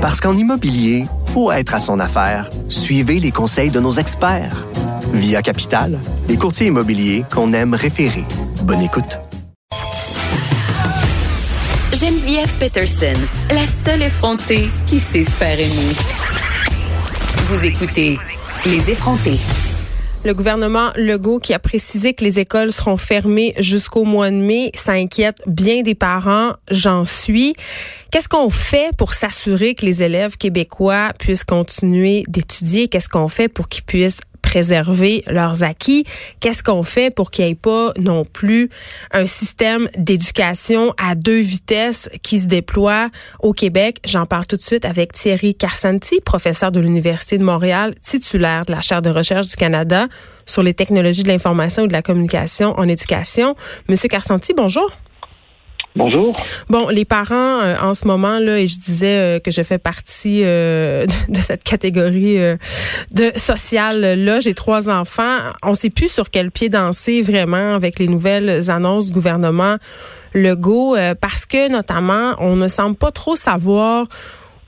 Parce qu'en immobilier, faut être à son affaire. Suivez les conseils de nos experts. Via Capital, les courtiers immobiliers qu'on aime référer. Bonne écoute. Geneviève Peterson, la seule effrontée qui sait se faire aimer. Vous écoutez Les effrontés. Le gouvernement Legault qui a précisé que les écoles seront fermées jusqu'au mois de mai, ça inquiète bien des parents, j'en suis. Qu'est-ce qu'on fait pour s'assurer que les élèves québécois puissent continuer d'étudier? Qu'est-ce qu'on fait pour qu'ils puissent préserver leurs acquis. Qu'est-ce qu'on fait pour qu'il n'y ait pas non plus un système d'éducation à deux vitesses qui se déploie au Québec? J'en parle tout de suite avec Thierry Carsanti, professeur de l'Université de Montréal, titulaire de la chaire de recherche du Canada sur les technologies de l'information et de la communication en éducation. Monsieur Carsanti, bonjour. Bonjour. Bon, les parents euh, en ce moment là, et je disais euh, que je fais partie euh, de cette catégorie de sociale là. J'ai trois enfants. On sait plus sur quel pied danser vraiment avec les nouvelles annonces du gouvernement Legault, parce que notamment on ne semble pas trop savoir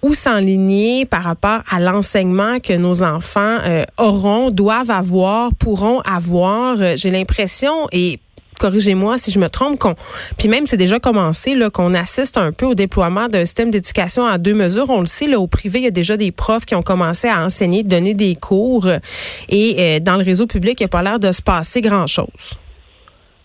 où s'enligner par rapport à l'enseignement que nos enfants auront, doivent avoir, pourront avoir. J'ai l'impression et corrigez-moi si je me trompe, qu'on, puis même c'est déjà commencé, là, qu'on assiste un peu au déploiement d'un système d'éducation à deux mesures. On le sait, là, au privé, il y a déjà des profs qui ont commencé à enseigner, donner des cours, et euh, dans le réseau public, il n'y a pas l'air de se passer grand-chose.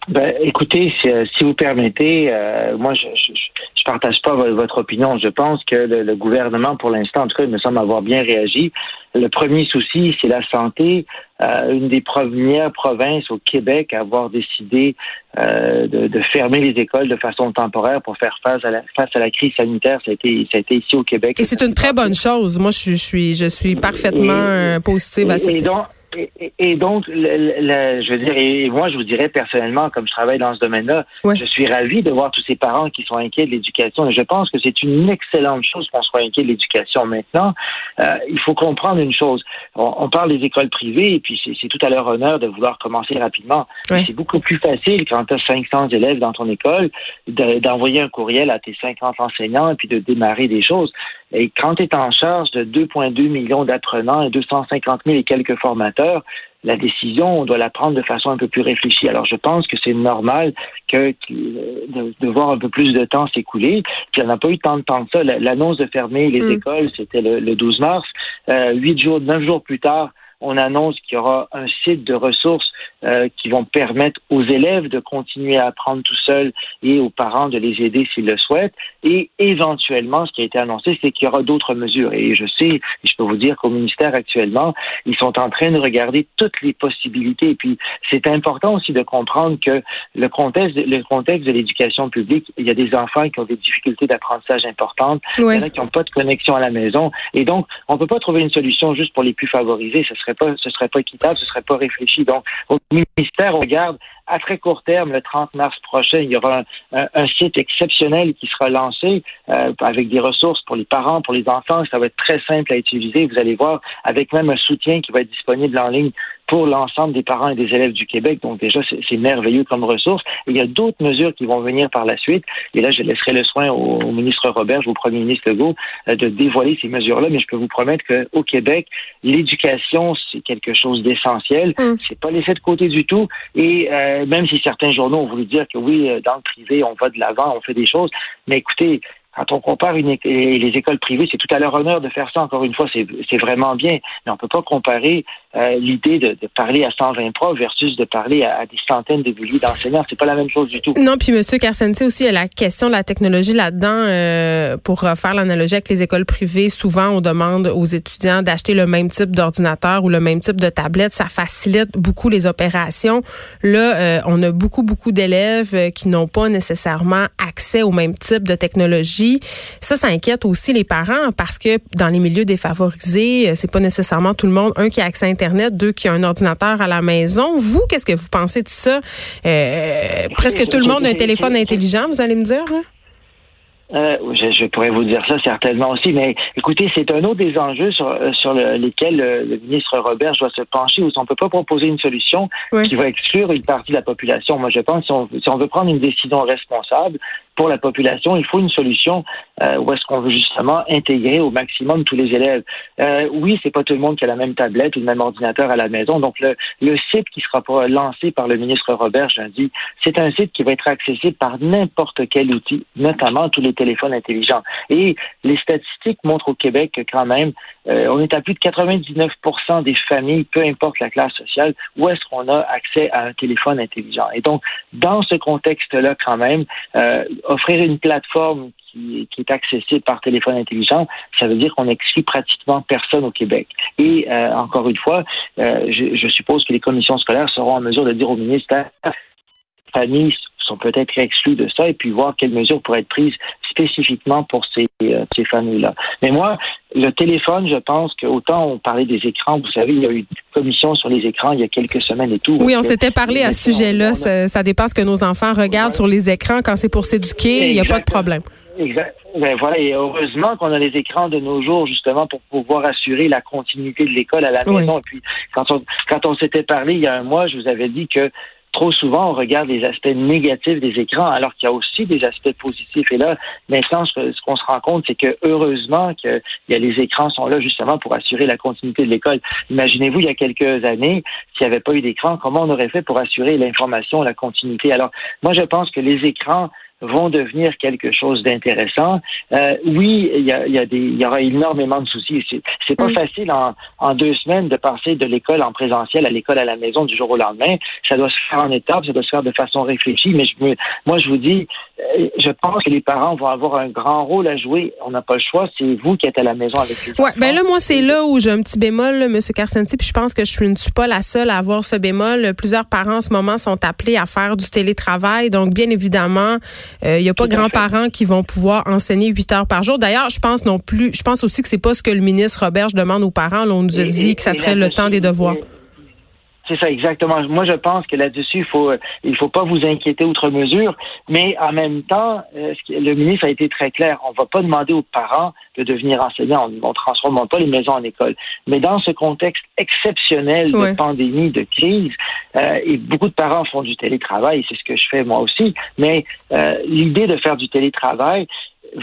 Ben, écoutez, si, euh, vous permettez, euh, moi, je, je, partage pas votre opinion. Je pense que le, gouvernement, pour l'instant, en tout cas, il me semble avoir bien réagi. Le premier souci, c'est la santé. Euh, une des premières provinces au Québec à avoir décidé de, de, fermer les écoles de façon temporaire pour faire face à la, face à la crise sanitaire, ça a été, ça a été ici au Québec. Et c'est une très bonne chose. Moi, je, suis, je suis parfaitement positive à cette et, donc, je veux dire, et moi, je vous dirais personnellement, comme je travaille dans ce domaine-là, je suis ravi de voir tous ces parents qui sont inquiets de l'éducation. Et je pense que c'est une excellente chose qu'on soit inquiet de l'éducation. Maintenant, euh, il faut comprendre une chose. On, parle des écoles privées, et puis c'est tout à leur honneur de vouloir commencer rapidement. C'est beaucoup plus facile quand tu as 500 élèves dans ton école d'envoyer un courriel à tes 50 enseignants et puis de démarrer des choses. Et quand tu es en charge de 2,2 millions d'apprenants et 250 000 et quelques formateurs, la décision, on doit la prendre de façon un peu plus réfléchie. Alors, je pense que c'est normal que, de, voir un peu plus de temps s'écouler. Puis, on n'a pas eu tant de temps que ça. L'annonce de fermer les mm. écoles, c'était le, 12 mars. Euh, huit jours, neuf jours plus tard, on annonce qu'il y aura un site de ressources euh, qui vont permettre aux élèves de continuer à apprendre tout seuls et aux parents de les aider s'ils le souhaitent. Et éventuellement, ce qui a été annoncé, c'est qu'il y aura d'autres mesures. Et je sais, je peux vous dire qu'au ministère actuellement, ils sont en train de regarder toutes les possibilités. Et puis, c'est important aussi de comprendre que le contexte, le contexte de l'éducation publique, il y a des enfants qui ont des difficultés d'apprentissage importantes, il y en a qui n'ont pas de connexion à la maison. Et donc, on ne peut pas trouver une solution juste pour les plus favorisés. Ce serait pas, ce serait pas équitable, ce serait pas réfléchi. Donc, au ministère, regarde à très court terme, le 30 mars prochain, il y aura un, site exceptionnel qui sera lancé euh, avec des ressources pour les parents, pour les enfants. Ça va être très simple à utiliser. Vous allez voir, avec même un soutien qui va être disponible en ligne pour l'ensemble des parents et des élèves du Québec. Donc déjà, c'est merveilleux comme ressource. il y a d'autres mesures qui vont venir par la suite. Et là, je laisserai le soin au, ministre Robert, au premier ministre Legault, euh, de dévoiler ces mesures-là. Mais je peux vous promettre qu'au Québec, l'éducation, c'est quelque chose d'essentiel. Mm. C'est pas laissé de côté du tout. Et euh, même si certains journaux ont voulu dire que oui, euh, dans le privé, on va de l'avant, on fait des choses. Mais écoutez, quand on compare une les écoles privées, c'est tout à leur honneur de faire ça. Encore une fois, c'est vraiment bien. Mais on ne peut pas comparer euh, l'idée de, parler à 120 profs versus de parler à, des centaines de milliers d'enseignants. C'est pas la même chose du tout. Non, puis Monsieur Carsensi aussi, la question de la technologie là-dedans. Euh, pour faire l'analogie avec les écoles privées, souvent on demande aux étudiants d'acheter le même type d'ordinateur ou le même type de tablette. Ça facilite beaucoup les opérations. Là, euh, on a beaucoup beaucoup d'élèves qui n'ont pas nécessairement accès au même type de technologie ça, ça inquiète aussi les parents parce que dans les milieux défavorisés, euh, c'est pas nécessairement tout le monde, un qui a accès à Internet, deux qui a un ordinateur à la maison. Vous, qu'est-ce que vous pensez de ça? Euh, presque tout le monde a un téléphone intelligent, vous allez me dire? Euh, je, pourrais vous dire ça certainement aussi, mais écoutez, c'est un autre des enjeux sur, sur lesquels le, ministre Robert doit se pencher, où on ne peut pas proposer une solution qui va exclure une partie de la population. Moi, je pense si on, si on veut prendre une décision responsable, pour la population. Il faut une solution euh, où est-ce qu'on veut justement intégrer au maximum tous les élèves. Euh, oui, c'est pas tout le monde qui a la même tablette ou le même ordinateur à la maison. Donc le, le site qui sera lancé par le ministre Robert dis, c'est un site qui va être accessible par n'importe quel outil, notamment tous les téléphones intelligents. Et les statistiques montrent au Québec que quand même, euh, on est à plus de 99 des familles, peu importe la classe sociale, où est-ce qu'on a accès à un téléphone intelligent. Et donc, dans ce contexte-là, quand même, euh, offrir une plateforme qui, est accessible par téléphone intelligent, ça veut dire qu'on n'exclut pratiquement personne au Québec. Et euh, encore une fois, je, je, suppose que les commissions scolaires seront en mesure de dire au ministère familles sont peut-être exclues de ça et puis voir quelles mesures pourraient être prises spécifiquement pour ces, euh, ces familles-là. Mais moi, le téléphone, je pense qu'autant on parlait des écrans, vous savez, il y a eu une commission sur les écrans il y a quelques semaines et tout. Oui, on s'était parlé à ce sujet-là. Ça, ça, dépend ce que nos enfants regardent sur les écrans. Quand c'est pour s'éduquer, il n'y a pas de problème. Exact. Ben voilà, et heureusement qu'on a les écrans de nos jours justement pour pouvoir assurer la continuité de l'école à la maison. Et puis quand on quand on s'était parlé il y a un mois, je vous avais dit que trop souvent, on regarde les aspects négatifs des écrans, alors qu'il y a aussi des aspects positifs. Et là, maintenant, ce qu'on se rend compte, c'est que heureusement que les écrans sont là justement pour assurer la continuité de l'école. Imaginez-vous, il y a quelques années, s'il n'y avait pas eu d'écran, comment on aurait fait pour assurer l'information, la continuité? Alors, moi, je pense que les écrans vont devenir quelque chose d'intéressant. Euh, oui, il y, a, y, a des, il y aura énormément de soucis. C'est, c'est pas facile en, en, deux semaines de passer de l'école en présentiel à l'école à la maison du jour au lendemain. Ça doit se faire en étapes, ça doit se faire de façon réfléchie. Mais je moi, je vous dis, je pense que les parents vont avoir un grand rôle à jouer. On n'a pas le choix. C'est vous qui êtes à la maison avec les ouais, ben là, moi, c'est là où j'ai un petit bémol, M. Carcenti, puis je pense que je ne suis pas la seule à avoir ce bémol. Plusieurs parents en ce moment sont appelés à faire du télétravail. Donc, bien évidemment, il euh, n'y a pas grands-parents qui vont pouvoir enseigner huit heures par jour. D'ailleurs, je pense non plus, je pense aussi que c'est pas ce que le ministre Roberge demande aux parents. on nous a dit que ça serait le temps des devoirs. C'est ça, exactement. Moi, je pense que là-dessus, il faut, il faut pas vous inquiéter outre mesure, mais en même temps, euh, le ministre a été très clair. On va pas demander aux parents de devenir enseignants. On ne transforme pas les maisons en école. Mais dans ce contexte exceptionnel de pandémie, de crise, euh, et beaucoup de parents font du télétravail, c'est ce que je fais moi aussi, mais euh, l'idée de faire du télétravail,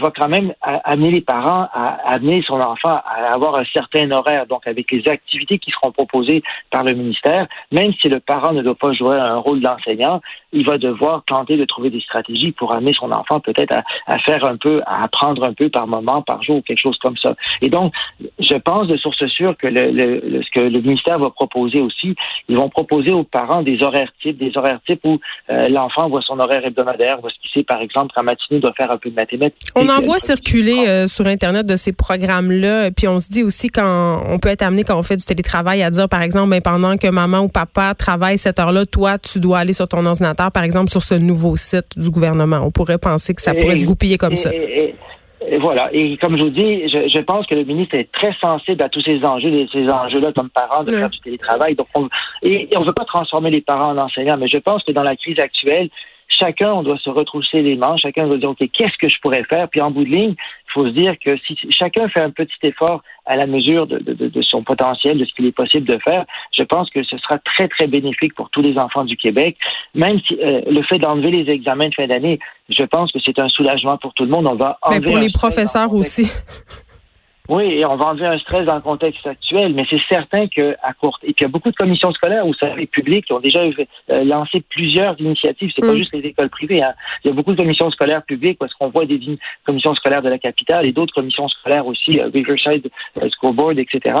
va quand même amener les parents à amener son enfant à avoir un certain horaire, donc avec les activités qui seront proposées par le ministère, même si le parent ne doit pas jouer un rôle d'enseignant, il va devoir tenter de trouver des stratégies pour amener son enfant peut-être à, faire un peu, à apprendre un peu par moment, par jour, quelque chose comme ça. Et donc, je pense de source sûre que le, ce que le ministère va proposer aussi, ils vont proposer aux parents des horaires types, des horaires types où euh, l'enfant voit son horaire hebdomadaire, voit ce qu'il sait, par exemple, qu'en matinée, il doit faire un peu de mathématiques en voit circuler euh, sur Internet de ces programmes-là. Puis on se dit aussi quand on peut être amené quand on fait du télétravail à dire, par exemple, ben, pendant que maman ou papa travaille cette heure-là, toi, tu dois aller sur ton ordinateur, par exemple, sur ce nouveau site du gouvernement. On pourrait penser que ça pourrait se goupiller comme ça. Et, voilà. Et comme je vous dis, je, pense que le ministre est très sensible à tous ces enjeux, ces enjeux-là comme parents de faire du télétravail. Donc, et on ne veut pas transformer les parents en enseignants, mais je pense que dans la crise actuelle, chacun, on doit se retrousser les manches, chacun doit dire, OK, qu'est-ce que je pourrais faire? Puis en bout de ligne, il faut se dire que si chacun fait un petit effort à la mesure de, de, son potentiel, de ce qu'il est possible de faire, je pense que ce sera très, très bénéfique pour tous les enfants du Québec. Même si euh, le fait d'enlever les examens de fin d'année, je pense que c'est un soulagement pour tout le monde. On va Mais pour les professeurs aussi. Oui, et on va enlever un stress dans le contexte actuel, mais c'est certain que à court et puis il y a beaucoup de commissions scolaires, vous savez, publiques qui ont déjà euh, lancé plusieurs initiatives. C'est pas mm. juste les écoles privées. Hein. Il y a beaucoup de commissions scolaires publiques parce qu'on voit des commissions scolaires de la capitale et d'autres commissions scolaires aussi, euh, Riverside euh, School Board, etc.,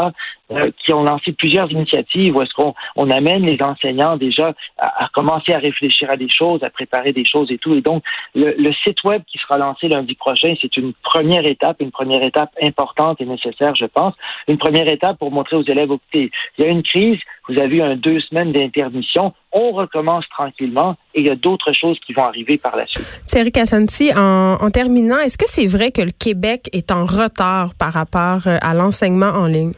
qui ont lancé plusieurs initiatives où est-ce qu'on on amène les enseignants déjà à, commencer à réfléchir à des choses, à préparer des choses et tout. Et donc le, site web qui sera lancé lundi prochain, c'est une première étape, une première étape importante est nécessaire, je pense. Une première étape pour montrer aux élèves, écoutez, il y a une crise, vous avez eu un deux semaines d'intermission, on recommence tranquillement et il y a d'autres choses qui vont arriver par la suite. Thierry Cassanti, en, en terminant, est-ce que c'est vrai que le Québec est en retard par rapport euh, à l'enseignement en ligne?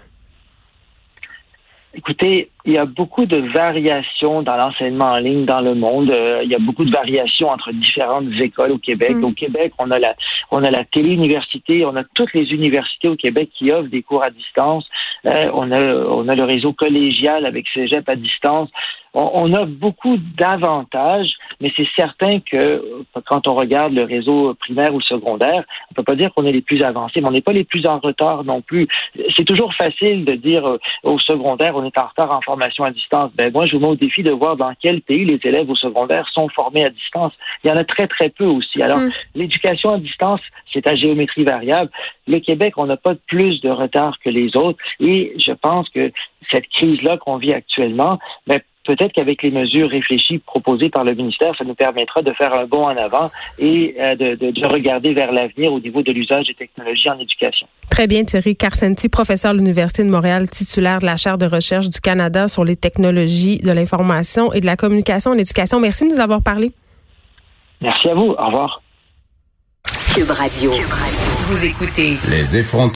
Écoutez, il y a beaucoup de variations dans l'enseignement en ligne dans le monde. Euh, il y a beaucoup de variations entre différentes écoles au Québec. Mm. Au Québec, on a la on a la télé-université, on a toutes les universités au Québec qui offrent des cours à distance. Euh, on a on a le réseau collégial avec Cégep à distance on, a beaucoup d'avantages, mais c'est certain que quand on regarde le réseau primaire ou secondaire, on peut pas dire qu'on est les plus avancés, mais on n'est pas les plus en retard non plus. C'est toujours facile de dire euh, au secondaire on est en retard en formation à distance. Ben moi, je vous mets au défi de voir dans quel pays les élèves au secondaire sont formés à distance. Il y en a très très peu aussi. Alors, mm. l'éducation à distance, c'est à géométrie variable. Le Québec, on n'a pas plus de retard que les autres, et je pense que cette crise-là qu'on vit actuellement, ben, peut-être qu'avec les mesures réfléchies proposées par le ministère, ça nous permettra de faire un bond en avant et euh, de, regarder vers l'avenir au niveau de l'usage des technologies en éducation. Très bien, Thierry Carcenti, professeur de l'Université de Montréal, titulaire de la chaire de recherche du Canada sur les technologies de l'information et de la communication en éducation. Merci de nous avoir parlé. Merci à vous. Au revoir. Cube Radio. Vous écoutez Les effrontés.